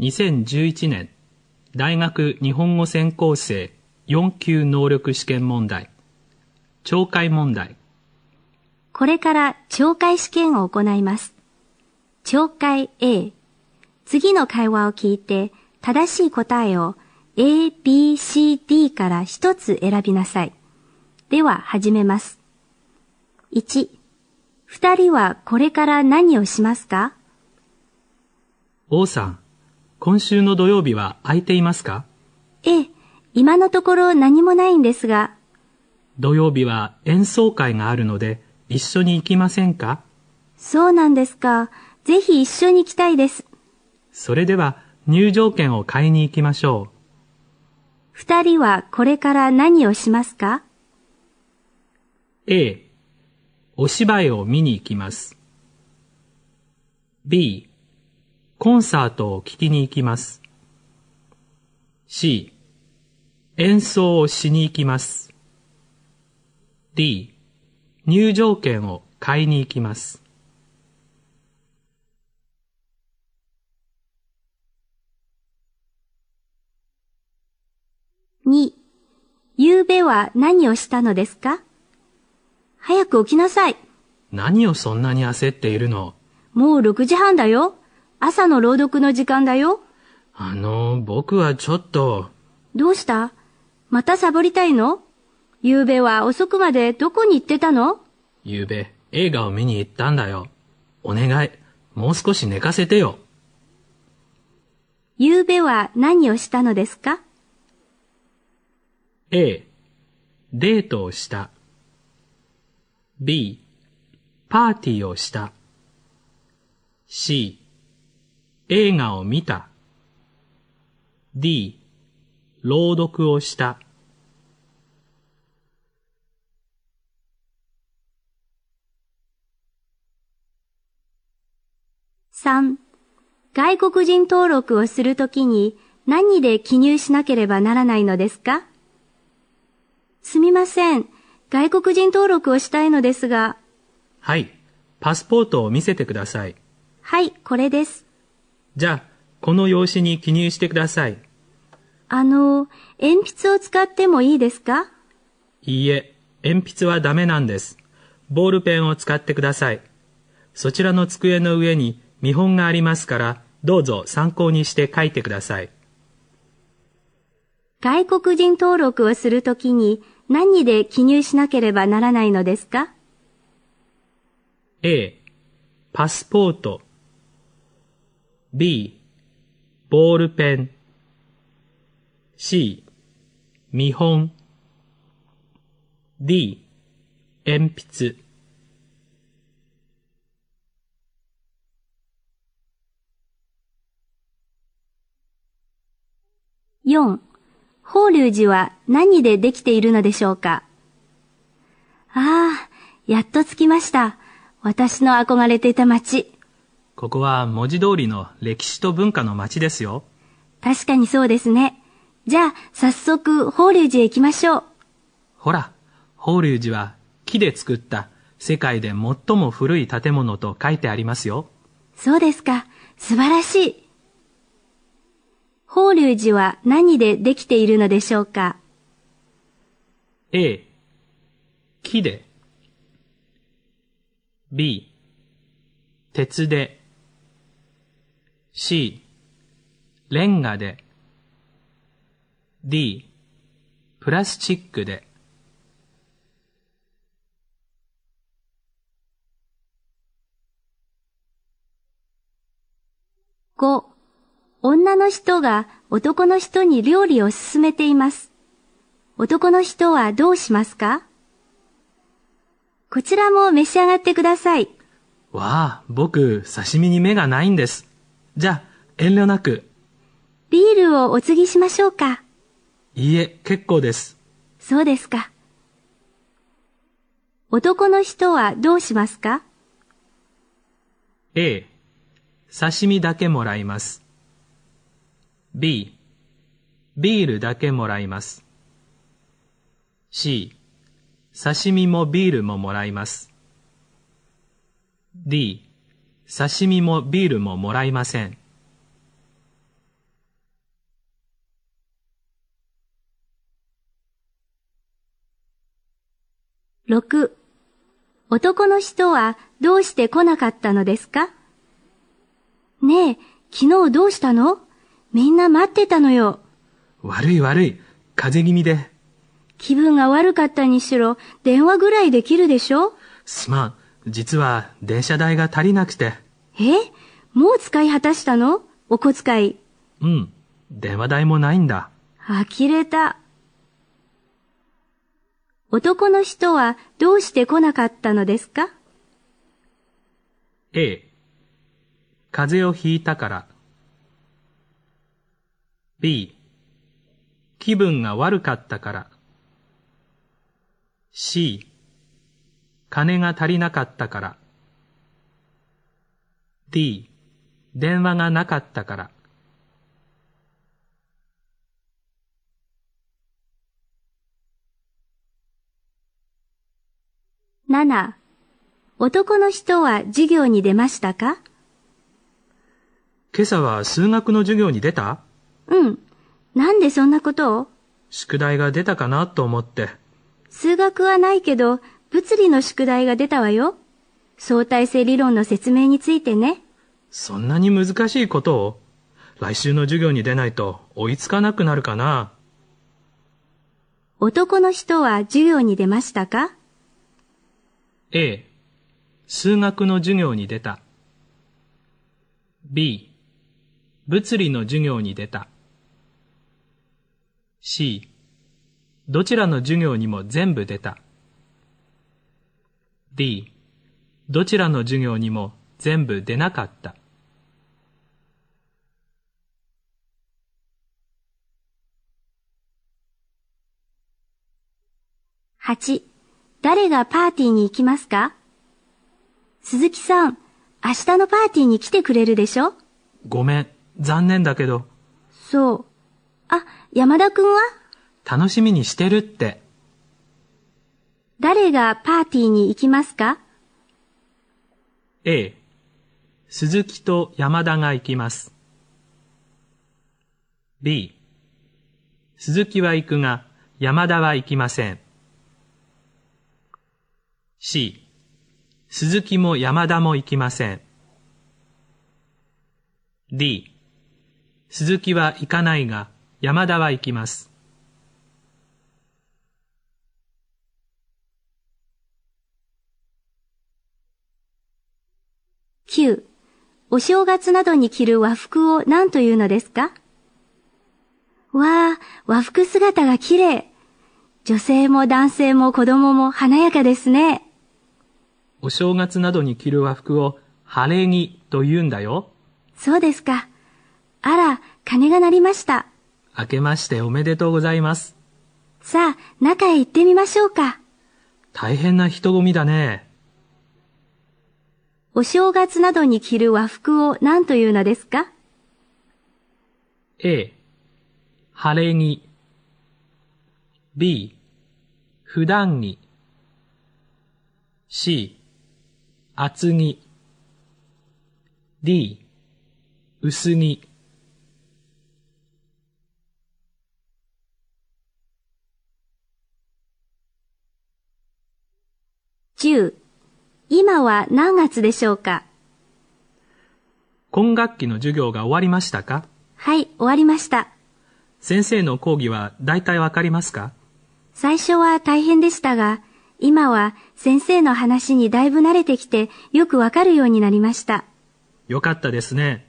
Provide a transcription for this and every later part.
2011年大学日本語専攻生4級能力試験問題懲戒問題これから懲戒試験を行います。懲戒 A。次の会話を聞いて正しい答えを A, B, C, D から一つ選びなさい。では始めます。1、二人はこれから何をしますか？王さん今週の土曜日は空いていますか？ええ、今のところ何もないんですが、土曜日は演奏会があるので一緒に行きませんか？そうなんですか。ぜひ一緒に行きたいです。それでは入場券を買いに行きましょ二人はこれから何をしますか？う A お芝居を見に行きます。B コンサートを聴きに行きます。C 演奏をしに行きます。D 入場券を買いに行きます。2、夕べは何をしたのですか？早く起きなさい。何をそんなに焦っているの？もう6時半だよ。朝の朗読の時間だよ。あの、僕はちょっと、どうした？またサボりたいの？夕べは遅くまでどこに行ってたの？夕べ映画を見に行ったんだよ。お願い、もう少し寝かせてよ。夕べは何をしたのですか？A、デートをした。B、パーティーをした。C、映画を見た。D、朗読をした。3. 外国人登録をするときに何で記入しなければならないのですか？すみません。外国人登録をしたいのですが、はい、パスポートを見せてください。はい、これです。じゃあ、この用紙に記入してください。あの、鉛筆を使ってもいいですか？いいえ、鉛筆はダメなんです。ボールペンを使ってください。そちらの机の上に見本がありますから、どうぞ参考にして書いてください。外国人登録をするときに何で記入しなければならないのですか？A、パスポート。B、ボールペン。C、見本。D、鉛筆。4. 法隆寺は何でできているのでしょうか？ああ、やっと着きました。私の憧れていた街。ここは文字通りの歴史と文化の街ですよ。確かにそうですね。じゃあ、早速、法隆寺へ行きましょう。ほら、法隆寺は木で作った世界で最も古い建物と書いてありますよ。そうですか。素晴らしい。法隆寺は何でできているのでしょうか A、木で。B、鉄で。C、レンガで。D、プラスチックで。5. 女の人が男の人に料理を勧めています。男の人はどうしますか？こちらも召し上がってください。わあ、僕、刺身に目がないんです。じゃあ、遠慮なく。ビールをお継ぎしましょうか。いいえ、結構です。そうですか。男の人はどうしますか？A、刺身だけもらいます。B、ビールだけもらいます。C、刺身もビールももらいます。D、刺身もビールももらいません。六男の人はどうして来なかったのですか？ねえ、昨日どうしたの？みんな待ってたのよ。悪い悪い、風邪気味で。気分が悪かったにしろ、電話ぐらいできるでしょ？すまん、実は電車代が足りなくて。え？もう使い果たしたの？お小遣い。うん。電話代もないんだ。呆れた。男の人はどうして来なかったのですか？A 風邪をひいたから B 気分が悪かったから C 金が足りなかったから。D 電話がなかったから。7男の人は授業に出ましたか？今朝は数学の授業に出た？うん。なんでそんなことを？宿題が出たかなと思って。数学はないけど、物理の宿題が出たわよ。相対性理論の説明についてね。そんなに難しいことを？来週の授業に出ないと追いつかなくなるかな？男の人は授業に出ましたか？A. 数学の授業に出た。B. 物理の授業に出た。C. どちらの授業にも全部出た D どちらの授業にも全部出なかった。8. 誰がパーティーに行きますか？鈴木さん、明日のパーティーに来てくれるでしょ？ごめん。残念だけど。そう。あ、山田くんは？楽しみにしてるって誰がパーティーに行きますか？A. 鈴木と山田が行きます。B. 鈴木は行くが山田は行きません。C. 鈴木も山田も行きません。D. 鈴木は行かないが山田は行きます。9. お正月などに着る和服を何というのですか？わあ、和服姿が綺麗。女性も男性も子供も華やかですね。お正月などに着る和服を晴れ着と言うんだよそうですか。あら、鐘が鳴りました。明けましておめでとうございますさあ、中へ行ってみましょうか。大変な人混みだねお正月などに着る和服を何というのですか？A. 晴れ着。B. 普段着。C. 厚着。D. 薄着 ?10。今は何月でしょうか？今学期の授業が終わりましたか？はい、終わりました。先生の講義は大体わかりますか？最初は大変でしたが、今は先生の話にだいぶ慣れてきてよくわかるようになりました。よかったですね。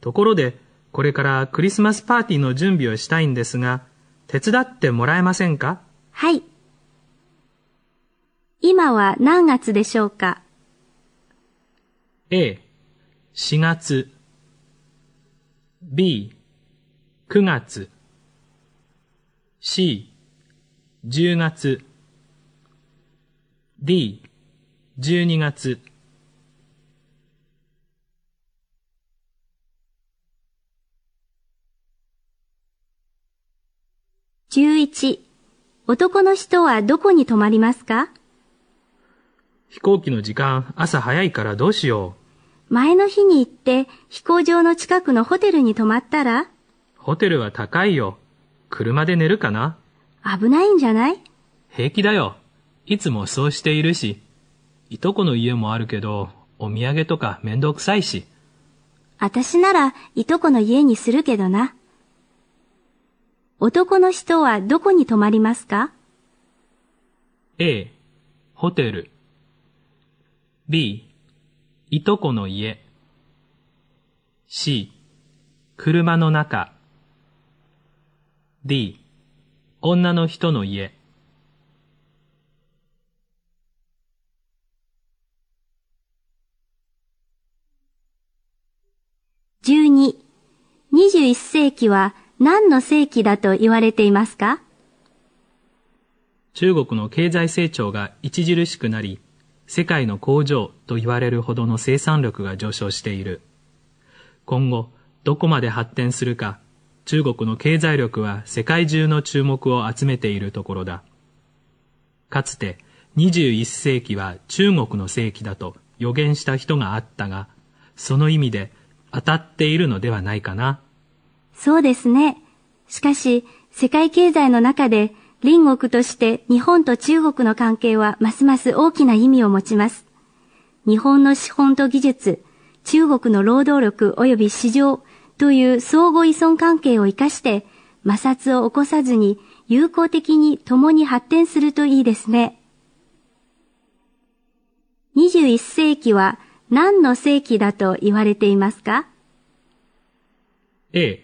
ところで、これからクリスマスパーティーの準備をしたいんですが、手伝ってもらえませんか？はい。今は何月でしょうか？A、4月。B、9月。C、10月。D、12月。11男の人はどこに泊まりますか？飛行機の時間朝早いからどうしよ前の日に行って飛行場の近くのホテルに泊まったら？う。ホテルは高いよ。車で寝るかな？危ないんじゃない？平気だよ。いつもそうしているし、いとこの家もあるけど、お土産とかめんどくさいし。あたしならいとこの家にするけどな。男の人はどこに泊まりますか？A、ホテル。B、いとこの家。C、車の中。D、女の人の家。12、21世紀は何の世紀だと言われていますか？中国の経済成長が著しくなり、世界の工場と言われるほどの生産力が上昇している。今後、どこまで発展するか、中国の経済力は世界中の注目を集めているところだ。かつて21世紀は中国の世紀だと予言した人があったが、その意味で当たっているのではないかな。そうですね。しかし、世界経済の中で隣国として日本と中国の関係はますます大きな意味を持ちます。日本の資本と技術、中国の労働力及び市場という相互依存関係を活かして摩擦を起こさずに友好的に共に発展するといいですね。21世紀は何の世紀だと言われていますか？A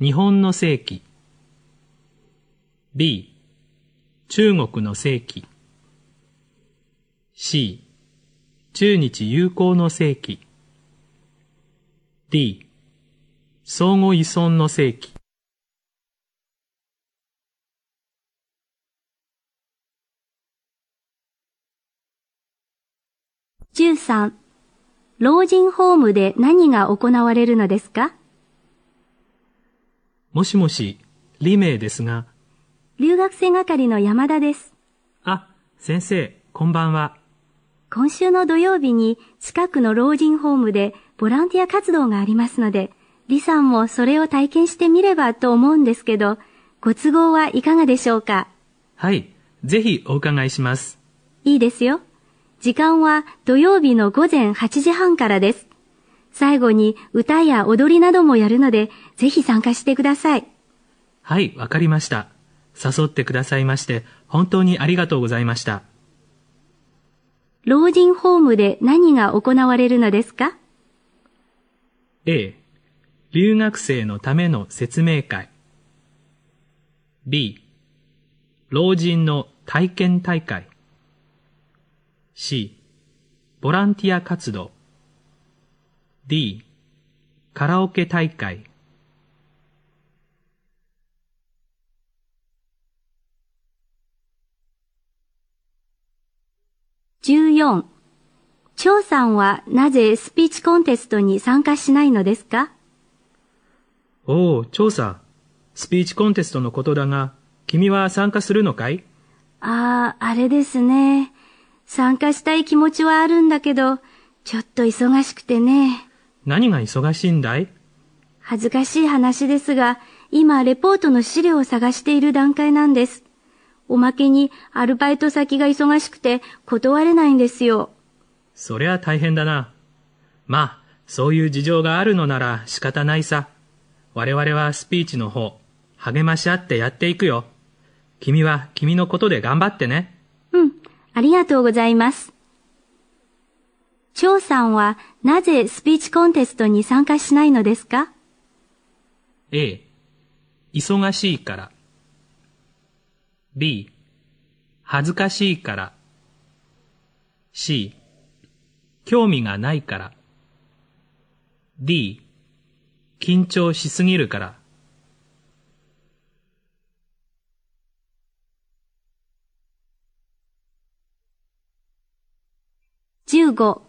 日本の世紀 B 中国の世紀。C 中日友好の世紀。D 相互依存の世紀。13老人ホームで何が行われるのですか？もしもし、李明ですが。留学生係の山田です。あ、先生、こんばんは。今週の土曜日に近くの老人ホームでボランティア活動がありますので、李さんもそれを体験してみればと思うんですけど、ご都合はいかがでしょうか？はい、ぜひお伺いします。いいですよ。時間は土曜日の午前8時半からです。最後に歌や踊りなどもやるので、ぜひ参加してください。はい、わかりました。誘ってくださいまして、本当にありがとうございました。老人ホームで何が行われるのですか ?A、留学生のための説明会。B、老人の体験大会。C、ボランティア活動。D、カラオケ大会。14、張さんはなぜスピーチコンテストに参加しないのですか？おお、張さん。スピーチコンテストのことだが、君は参加するのかい？ああ、あれですね。参加したい気持ちはあるんだけど、ちょっと忙しくてね。何が忙しいんだい？恥ずかしい話ですが、今レポートの資料を探している段階なんです。おまけにアルバイト先が忙しくて断れないんですよ。そりゃ大変だな。まあ、そういう事情があるのなら仕方ないさ。我々はスピーチの方、励まし合ってやっていくよ。君は君のことで頑張ってね。うん、ありがとうございます。張さんはなぜスピーチコンテストに参加しないのですか ?A、忙しいから。B、恥ずかしいから。C、興味がないから。D、緊張しすぎるから。15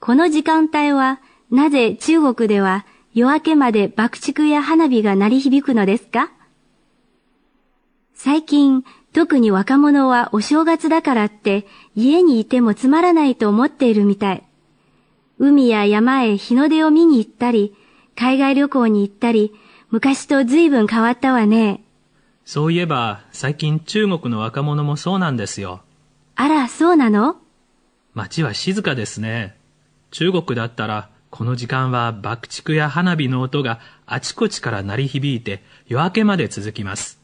この時間帯はなぜ中国では夜明けまで爆竹や花火が鳴り響くのですか？最近、特に若者はお正月だからって家にいてもつまらないと思っているみたい。海や山へ日の出を見に行ったり、海外旅行に行ったり、昔と随分変わったわね。そういえば、最近中国の若者もそうなんですよ。あら、そうなの？街は静かですね。中国だったら、この時間は爆竹や花火の音があちこちから鳴り響いて夜明けまで続きます。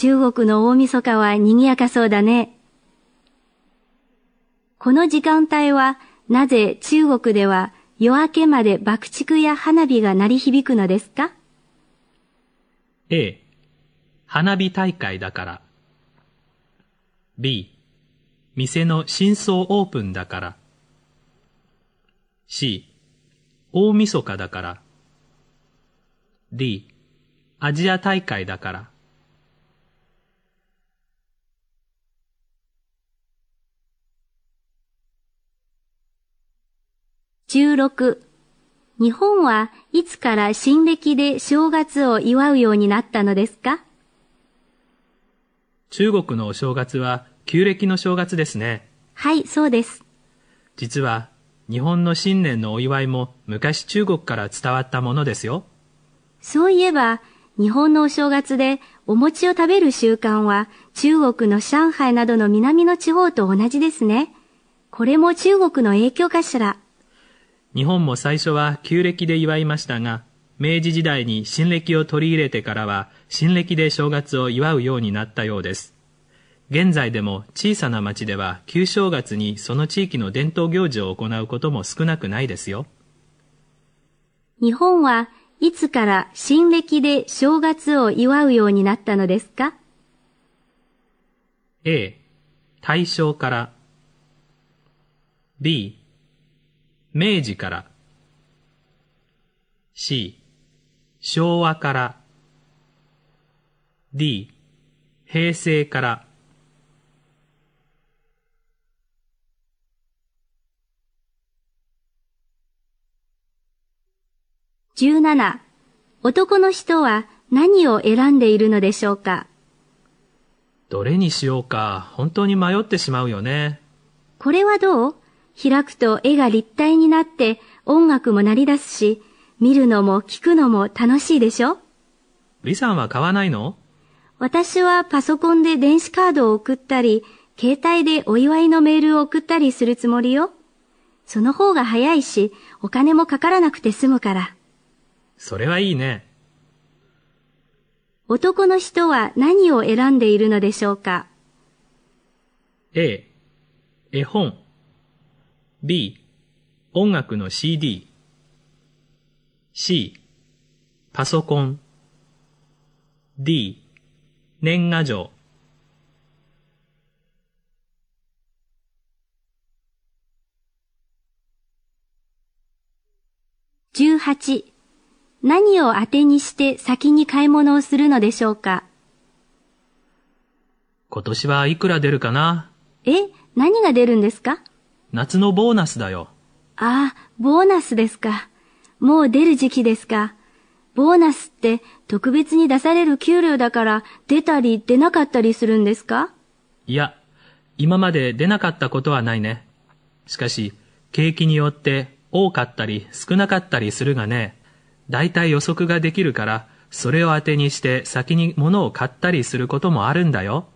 中国の大晦日は賑やかそうだね。この時間帯はなぜ中国では夜明けまで爆竹や花火が鳴り響くのですか？A、花火大会だから。B、店の新装オープンだから。C、大晦日だから。D、アジア大会だから。16日本はいつから新暦で正月を祝うようになったのですか？中国のお正月は旧暦の正月ですね。はい、そうです。実は日本の新年のお祝いも昔中国から伝わったものですよ。そういえば、日本のお正月でお餅を食べる習慣は中国の上海などの南の地方と同じですね。これも中国の影響かしら？日本も最初は旧暦で祝いましたが、明治時代に新暦を取り入れてからは新暦で正月を祝うようになったようです。現在でも小さな町では旧正月にその地域の伝統行事を行うことも少なくないですよ。日本はいつから新暦で正月を祝うようになったのですか？A、大正から B、明治から。C、昭和から。D、平成から。17男の人は何を選んでいるのでしょうか？どれにしようか。本当に迷ってしまうよね。これはどう？開くと絵が立体になって音楽も鳴り出すし、見るのも聞くのも楽しいでしょ？リさんは買わないの？私はパソコンで電子カードを送ったり、携帯でお祝いのメールを送ったりするつもりよ。その方が早いし、お金もかからなくて済むから。それはいいね。男の人は何を選んでいるのでしょうか？A、絵本 B、音楽の CD C、パソコン。D、年賀状。18何を当てにして先に買い物をするのでしょうか？今年はいくら出るかな？え何が出るんですか？夏のボーナスだよ。ああ、ボーナスですか。もう出る時期ですか。ボーナスって特別に出される給料だから出たり出なかったりするんですか？いや、今まで出なかったことはないね。しかし、景気によって多かったり少なかったりするがね、だいたい予測ができるから、それを当てにして先に物を買ったりすることもあるんだよ。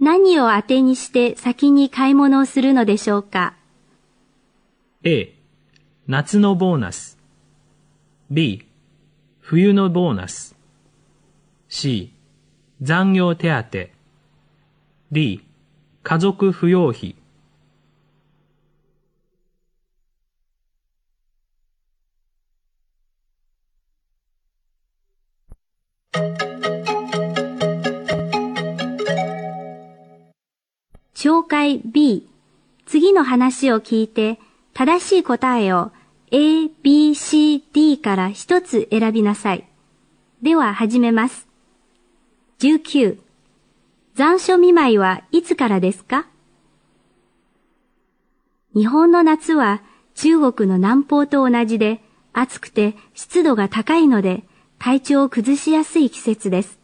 何を当てにして先に買い物をするのでしょうか？A、夏のボーナス。B、冬のボーナス。C、残業手当。D、家族扶養費。紹介 B 次の話を聞いて正しい答えを A, B, C, D から一つ選びなさい。では始めます。19残暑見舞いはいつからですか？日本の夏は中国の南方と同じで暑くて湿度が高いので体調を崩しやすい季節です。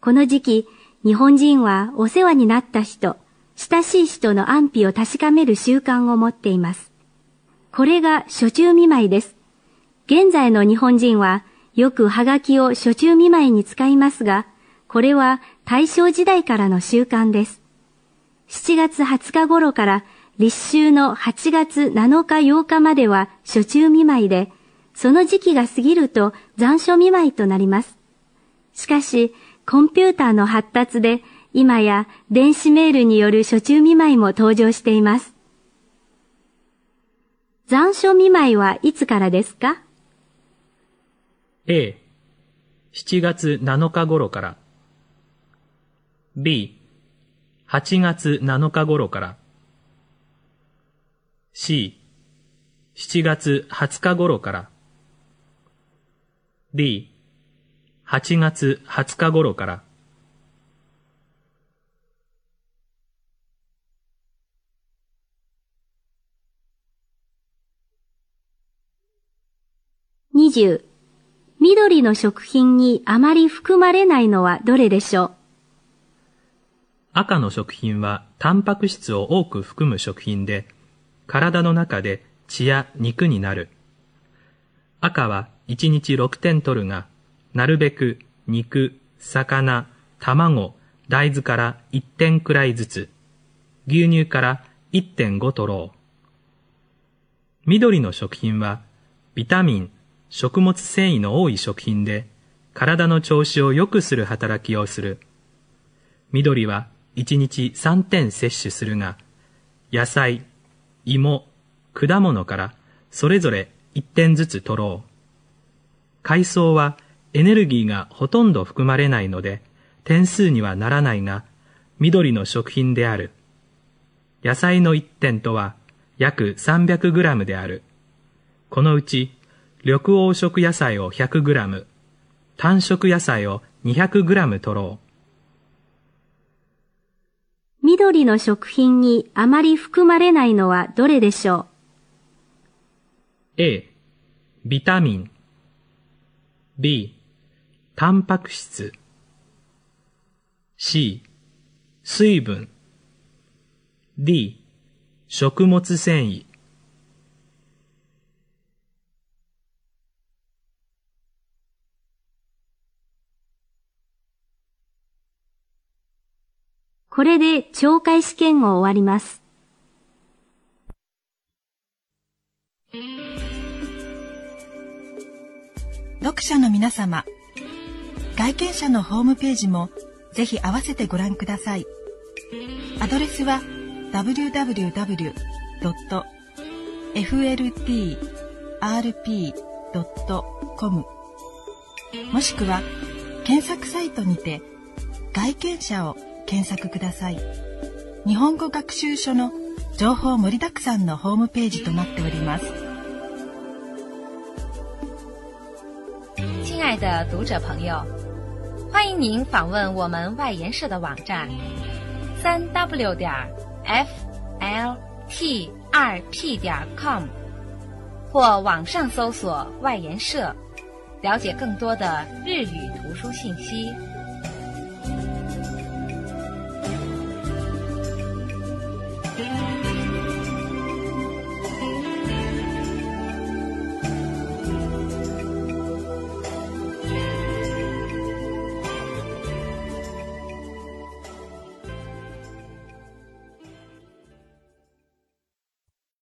この時期、日本人はお世話になった人、親しい人の安否を確かめる習慣を持っています。これが初中見舞いです。現在の日本人はよくハガキを初中見舞いに使いますが、これは大正時代からの習慣です。7月20日頃から立秋の8月7日8日までは初中見舞いで、その時期が過ぎると残暑見舞いとなります。しかし、コンピューターの発達で、今や電子メールによる初中見舞いも登場しています。残暑見舞いはいつからですか？A、7月7日頃から。B、8月7日頃から。C、7月20日頃から。D、8月20日頃から。20緑の食品にあまり含まれないのはどれでしょう？赤の食品はタンパク質を多く含む食品で、体の中で血や肉になる。赤は1日6点取るが、なるべく肉、魚、卵、大豆から1点くらいずつ、牛乳から1.5取ろう。緑の食品は、ビタミン、食物繊維の多い食品で、体の調子を良くする働きをする。緑は1日3点摂取するが、野菜、芋、果物からそれぞれ1点ずつ取ろう。海藻はエネルギーがほとんど含まれないので、点数にはならないが、緑の食品である。野菜の1点とは約 300g である。このうち緑黄色野菜を 100g、単色野菜を 200g 取ろう。緑の食品にあまり含まれないのはどれでしょう ?A、ビタミン。B、タンパク質。C、水分。D、食物繊維これで懲戒試験を終わります。読者の皆様、外見者のホームページもぜひ合わせてご覧ください。アドレスは www.fltrp.com もしくは検索サイトにて外見者を検索ください日本語学習書の情報盛りだくさんのホームページとなっております亲爱的读者朋友，欢迎您访问我们外研社的网站，三 w 点 f l t 二 p 点 com，或网上搜索外研社，了解更多的日语图书信息。